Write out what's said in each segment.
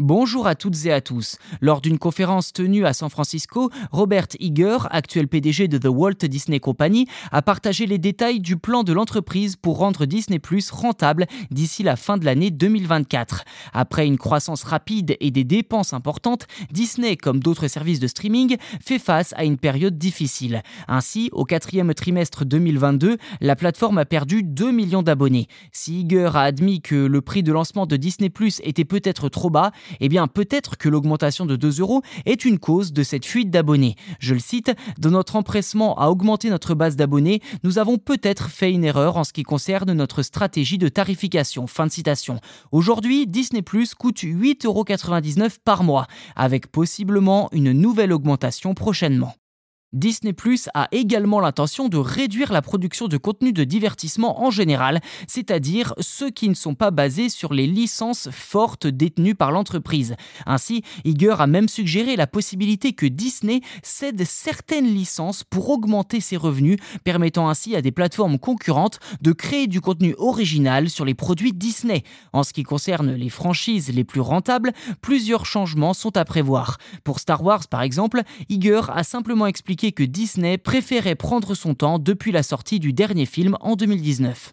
Bonjour à toutes et à tous. Lors d'une conférence tenue à San Francisco, Robert Iger, actuel PDG de The Walt Disney Company, a partagé les détails du plan de l'entreprise pour rendre Disney Plus rentable d'ici la fin de l'année 2024. Après une croissance rapide et des dépenses importantes, Disney, comme d'autres services de streaming, fait face à une période difficile. Ainsi, au quatrième trimestre 2022, la plateforme a perdu 2 millions d'abonnés. Si Iger a admis que le prix de lancement de Disney Plus était peut-être trop bas, eh bien peut-être que l'augmentation de 2 euros est une cause de cette fuite d'abonnés. Je le cite, dans notre empressement à augmenter notre base d'abonnés, nous avons peut-être fait une erreur en ce qui concerne notre stratégie de tarification. Fin de citation. Aujourd'hui, Disney Plus coûte 8,99 euros par mois, avec possiblement une nouvelle augmentation prochainement. Disney Plus a également l'intention de réduire la production de contenu de divertissement en général, c'est-à-dire ceux qui ne sont pas basés sur les licences fortes détenues par l'entreprise. Ainsi, Iger a même suggéré la possibilité que Disney cède certaines licences pour augmenter ses revenus, permettant ainsi à des plateformes concurrentes de créer du contenu original sur les produits Disney. En ce qui concerne les franchises les plus rentables, plusieurs changements sont à prévoir. Pour Star Wars par exemple, Iger a simplement expliqué que Disney préférait prendre son temps depuis la sortie du dernier film en 2019.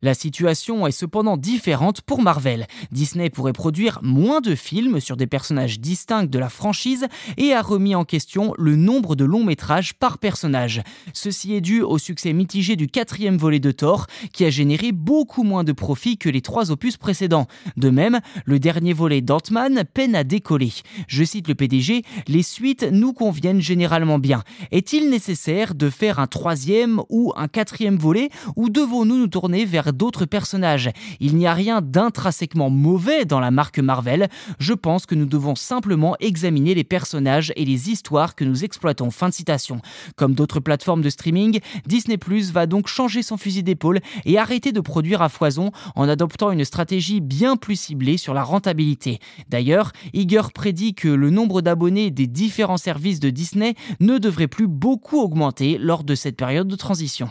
La situation est cependant différente pour Marvel. Disney pourrait produire moins de films sur des personnages distincts de la franchise et a remis en question le nombre de longs métrages par personnage. Ceci est dû au succès mitigé du quatrième volet de Thor, qui a généré beaucoup moins de profits que les trois opus précédents. De même, le dernier volet d'Ant-Man peine à décoller. Je cite le PDG, les suites nous conviennent généralement bien. Est-il nécessaire de faire un troisième ou un quatrième volet ou devons-nous nous tourner vers d'autres personnages. Il n'y a rien d'intrinsèquement mauvais dans la marque Marvel. Je pense que nous devons simplement examiner les personnages et les histoires que nous exploitons. Fin de citation. Comme d'autres plateformes de streaming, Disney Plus va donc changer son fusil d'épaule et arrêter de produire à foison en adoptant une stratégie bien plus ciblée sur la rentabilité. D'ailleurs, Iger prédit que le nombre d'abonnés des différents services de Disney ne devrait plus beaucoup augmenter lors de cette période de transition.